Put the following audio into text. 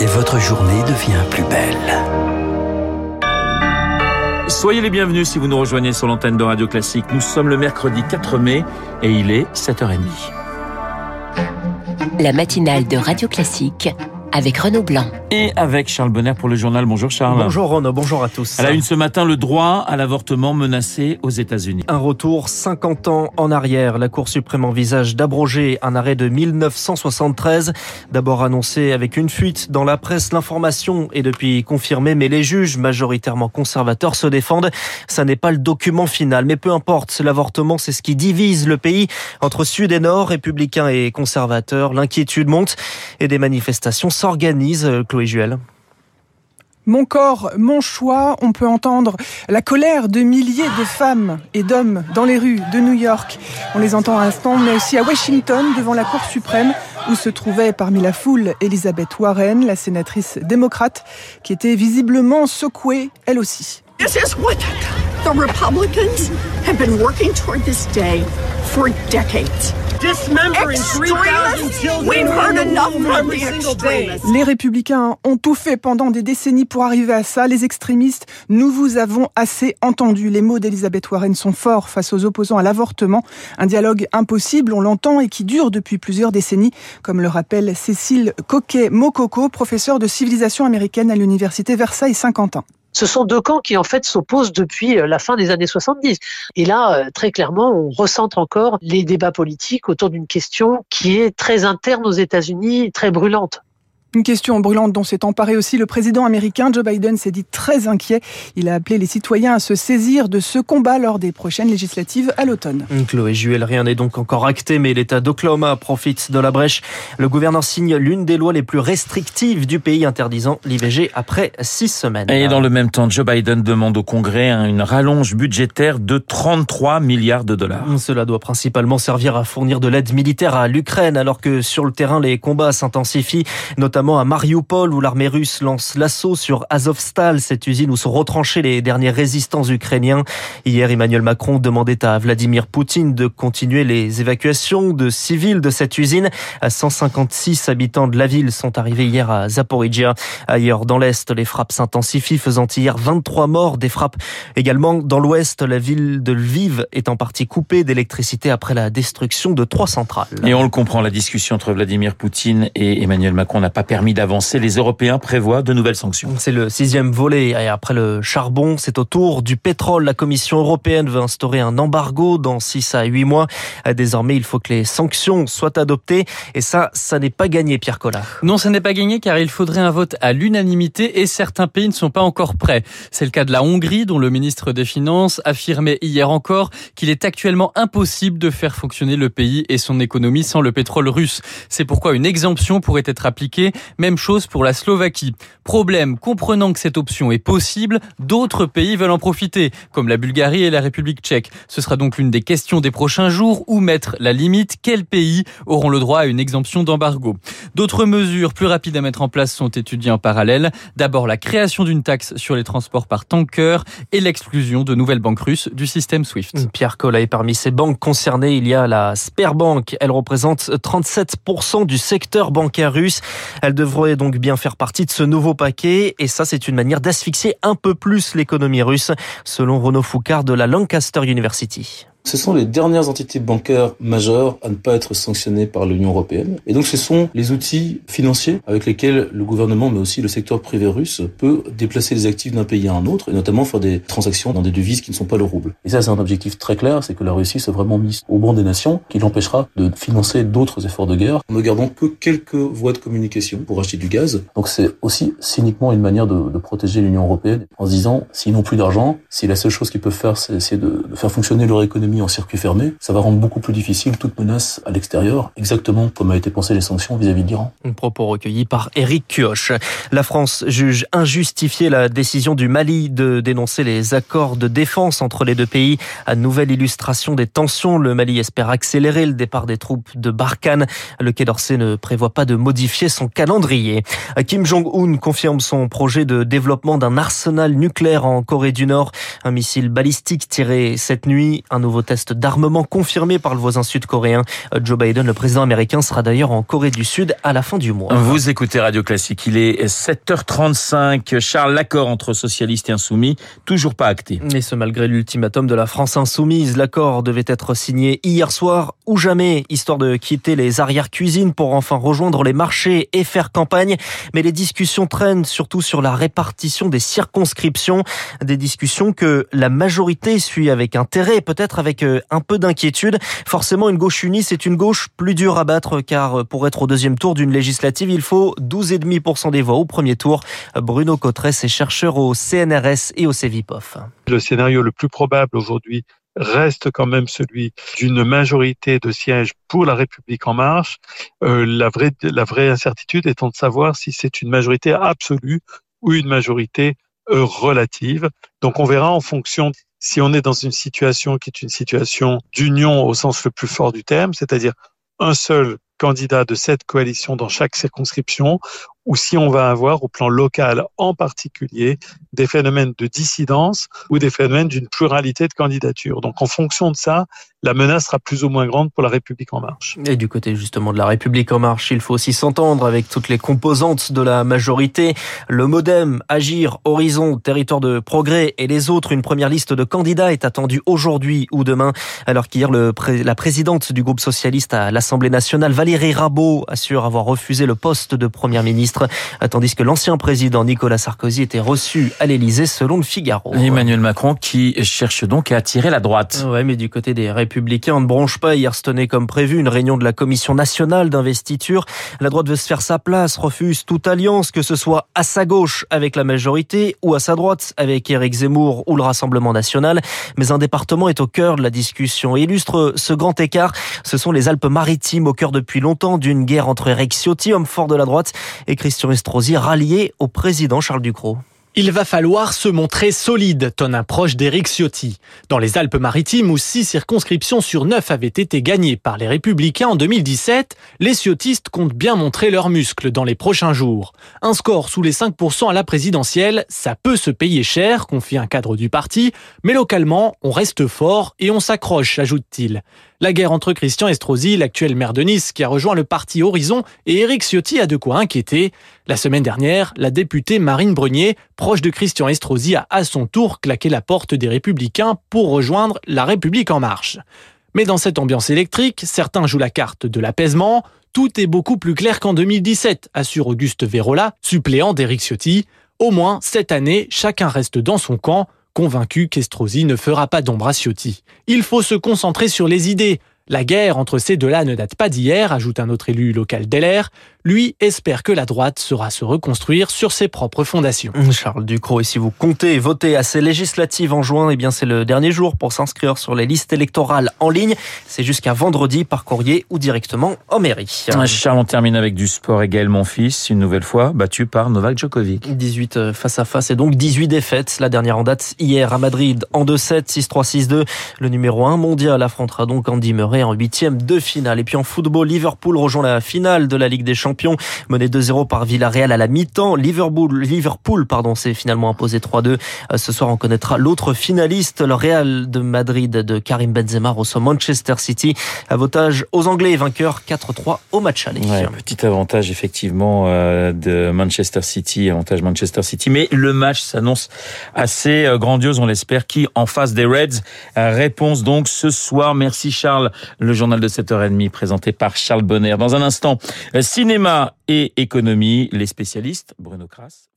et votre journée devient plus belle. Soyez les bienvenus si vous nous rejoignez sur l'antenne de Radio Classique. Nous sommes le mercredi 4 mai et il est 7h30. La matinale de Radio Classique avec Renaud Blanc. Et avec Charles Bonner pour le journal. Bonjour Charles. Bonjour Renaud, bonjour à tous. À la une ce matin, le droit à l'avortement menacé aux États-Unis. Un retour 50 ans en arrière. La Cour suprême envisage d'abroger un arrêt de 1973. D'abord annoncé avec une fuite dans la presse, l'information est depuis confirmée, mais les juges, majoritairement conservateurs, se défendent. Ça n'est pas le document final, mais peu importe. L'avortement, c'est ce qui divise le pays entre sud et nord, républicains et conservateurs. L'inquiétude monte et des manifestations s'organise, euh, Chloé Juel mon corps, mon choix, on peut entendre la colère de milliers de femmes et d'hommes dans les rues de New York. On les entend à l'instant, mais aussi à Washington, devant la Cour suprême, où se trouvait parmi la foule Elizabeth Warren, la sénatrice démocrate, qui était visiblement secouée, elle aussi. This is what the Republicans have been working toward this day for decades. Les républicains ont tout fait pendant des décennies pour arriver à ça. Les extrémistes, nous vous avons assez entendu. Les mots d'Elisabeth Warren sont forts face aux opposants à l'avortement. Un dialogue impossible, on l'entend, et qui dure depuis plusieurs décennies, comme le rappelle Cécile Coquet-Mokoko, professeure de civilisation américaine à l'université Versailles-Saint-Quentin ce sont deux camps qui en fait s'opposent depuis euh, la fin des années 70. Et là, euh, très clairement, on recentre encore les débats politiques autour d'une question qui est très interne aux États-Unis, très brûlante. Une question brûlante dont s'est emparé aussi le président américain Joe Biden s'est dit très inquiet. Il a appelé les citoyens à se saisir de ce combat lors des prochaines législatives à l'automne. Chloé Juel, rien n'est donc encore acté, mais l'État d'Oklahoma profite de la brèche. Le gouverneur signe l'une des lois les plus restrictives du pays interdisant l'IVG après six semaines. Et dans le même temps, Joe Biden demande au Congrès une rallonge budgétaire de 33 milliards de dollars. Cela doit principalement servir à fournir de l'aide militaire à l'Ukraine, alors que sur le terrain, les combats s'intensifient, notamment notamment à Mariupol où l'armée russe lance l'assaut sur Azovstal, cette usine où sont retranchés les derniers résistants ukrainiens. Hier, Emmanuel Macron demandait à Vladimir Poutine de continuer les évacuations de civils de cette usine. 156 habitants de la ville sont arrivés hier à Zaporizhia. Ailleurs, dans l'Est, les frappes s'intensifient, faisant hier 23 morts. Des frappes également dans l'Ouest. La ville de Lviv est en partie coupée d'électricité après la destruction de trois centrales. Et on le comprend, la discussion entre Vladimir Poutine et Emmanuel Macron n'a pas permis d'avancer. Les Européens prévoient de nouvelles sanctions. C'est le sixième volet. Et après le charbon, c'est au tour du pétrole. La Commission européenne veut instaurer un embargo dans 6 à 8 mois. Désormais, il faut que les sanctions soient adoptées. Et ça, ça n'est pas gagné, Pierre Collard. Non, ça n'est pas gagné car il faudrait un vote à l'unanimité et certains pays ne sont pas encore prêts. C'est le cas de la Hongrie dont le ministre des Finances affirmait hier encore qu'il est actuellement impossible de faire fonctionner le pays et son économie sans le pétrole russe. C'est pourquoi une exemption pourrait être appliquée, même chose pour la Slovaquie. Problème, comprenant que cette option est possible, d'autres pays veulent en profiter, comme la Bulgarie et la République tchèque. Ce sera donc l'une des questions des prochains jours, où mettre la limite, quels pays auront le droit à une exemption d'embargo. D'autres mesures plus rapides à mettre en place sont étudiées en parallèle. D'abord la création d'une taxe sur les transports par tanker et l'exclusion de nouvelles banques russes du système SWIFT. Pierre Collet, parmi ces banques concernées, il y a la Sperbank. Elle représente 37% du secteur bancaire russe. Devrait donc bien faire partie de ce nouveau paquet. Et ça, c'est une manière d'asphyxier un peu plus l'économie russe, selon Renaud Foucard de la Lancaster University. Ce sont les dernières entités bancaires majeures à ne pas être sanctionnées par l'Union européenne. Et donc ce sont les outils financiers avec lesquels le gouvernement, mais aussi le secteur privé russe, peut déplacer les actifs d'un pays à un autre, et notamment faire des transactions dans des devises qui ne sont pas le rouble. Et ça, c'est un objectif très clair, c'est que la Russie soit vraiment mise au banc des nations, qui l'empêchera de financer d'autres efforts de guerre, en ne gardant que quelques voies de communication pour acheter du gaz. Donc c'est aussi cyniquement une manière de, de protéger l'Union européenne, en se disant, s'ils n'ont plus d'argent, si la seule chose qu'ils peuvent faire, c'est essayer de, de faire fonctionner leur économie en circuit fermé, ça va rendre beaucoup plus difficile toute menace à l'extérieur, exactement comme a été pensé les sanctions vis-à-vis de l'Iran. Propos recueilli par Eric Kioch. La France juge injustifiée la décision du Mali de dénoncer les accords de défense entre les deux pays. À nouvelle illustration des tensions, le Mali espère accélérer le départ des troupes de Barkhane. Le Quai d'Orsay ne prévoit pas de modifier son calendrier. Kim Jong-un confirme son projet de développement d'un arsenal nucléaire en Corée du Nord. Un missile balistique tiré cette nuit, un nouveau nouveau test d'armement confirmé par le voisin sud-coréen. Joe Biden, le président américain, sera d'ailleurs en Corée du Sud à la fin du mois. Vous écoutez Radio Classique, il est 7h35. Charles, l'accord entre socialistes et insoumis, toujours pas acté. Et ce malgré l'ultimatum de la France insoumise, l'accord devait être signé hier soir ou jamais, histoire de quitter les arrières-cuisines pour enfin rejoindre les marchés et faire campagne. Mais les discussions traînent surtout sur la répartition des circonscriptions, des discussions que la majorité suit avec intérêt, peut-être avec euh, un peu d'inquiétude. Forcément, une gauche unie, c'est une gauche plus dure à battre, car pour être au deuxième tour d'une législative, il faut 12,5% des voix au premier tour. Bruno Cotresse est chercheur au CNRS et au CEVIPOF. Le scénario le plus probable aujourd'hui reste quand même celui d'une majorité de sièges pour la République en marche. Euh, la, vraie, la vraie incertitude étant de savoir si c'est une majorité absolue ou une majorité euh, relative. Donc on verra en fonction si on est dans une situation qui est une situation d'union au sens le plus fort du terme, c'est-à-dire un seul candidat de cette coalition dans chaque circonscription, ou si on va avoir au plan local en particulier des phénomènes de dissidence ou des phénomènes d'une pluralité de candidatures. Donc en fonction de ça, la menace sera plus ou moins grande pour la République en marche. Et du côté justement de la République en marche, il faut aussi s'entendre avec toutes les composantes de la majorité. Le Modem, Agir, Horizon, Territoire de Progrès et les autres. Une première liste de candidats est attendue aujourd'hui ou demain, alors qu'hier la présidente du groupe socialiste à l'Assemblée nationale, Valérie Rabault, assure avoir refusé le poste de première ministre, tandis que l'ancien président Nicolas Sarkozy était reçu à l'Élysée selon le Figaro. Emmanuel Macron qui cherche donc à attirer la droite. Ouais, mais du côté des républicains ne bronche pas. Hier tenait comme prévu une réunion de la commission nationale d'investiture. La droite veut se faire sa place, refuse toute alliance, que ce soit à sa gauche avec la majorité ou à sa droite avec Éric Zemmour ou le Rassemblement national. Mais un département est au cœur de la discussion et illustre ce grand écart. Ce sont les Alpes-Maritimes au cœur depuis longtemps d'une guerre entre Eric Ciotti, homme fort de la droite, et Christian Estrosi, rallié au président Charles Ducrot. Il va falloir se montrer solide, tonne un proche d'Éric Ciotti. Dans les Alpes-Maritimes, où six circonscriptions sur neuf avaient été gagnées par les Républicains en 2017, les ciotistes comptent bien montrer leurs muscles dans les prochains jours. Un score sous les 5% à la présidentielle, ça peut se payer cher, confie un cadre du parti, mais localement, on reste fort et on s'accroche, ajoute-t-il. La guerre entre Christian Estrosi, l'actuel maire de Nice, qui a rejoint le parti Horizon, et Éric Ciotti a de quoi inquiéter. La semaine dernière, la députée Marine Brunier, proche de Christian Estrosi, a à son tour claqué la porte des Républicains pour rejoindre La République en marche. Mais dans cette ambiance électrique, certains jouent la carte de l'apaisement. Tout est beaucoup plus clair qu'en 2017, assure Auguste Vérola, suppléant d'Éric Ciotti. Au moins, cette année, chacun reste dans son camp convaincu qu'Estrosi ne fera pas d'ombre à Ciotti. Il faut se concentrer sur les idées. La guerre entre ces deux-là ne date pas d'hier, ajoute un autre élu local d'LR. Lui espère que la droite saura se reconstruire sur ses propres fondations. Charles Ducrot, et si vous comptez voter à ces législatives en juin, eh bien c'est le dernier jour pour s'inscrire sur les listes électorales en ligne. C'est jusqu'à vendredi par courrier ou directement en mairie. Charles, on termine avec du sport et Gaël fils, une nouvelle fois battu par Novak Djokovic. 18 euh, face à face et donc 18 défaites. La dernière en date hier à Madrid en 2-7, 6-3, 6-2. Le numéro 1 mondial affrontera donc Andy Murray en huitième de finale. Et puis en football, Liverpool rejoint la finale de la Ligue des Champions, mené 2-0 par Villarreal à la mi-temps. Liverpool, Liverpool, pardon, s'est finalement imposé 3-2. Euh, ce soir, on connaîtra l'autre finaliste, le Real de Madrid de Karim Benzema reçoit Manchester City. Avantage aux Anglais, vainqueur 4-3 au match aller. petit avantage effectivement euh, de Manchester City, avantage Manchester City. Mais le match s'annonce assez euh, grandiose, on l'espère. Qui en face des Reds? Réponse donc ce soir. Merci Charles. Le journal de 7h30 présenté par Charles Bonner. Dans un instant, cinéma et économie, les spécialistes, Bruno Kras.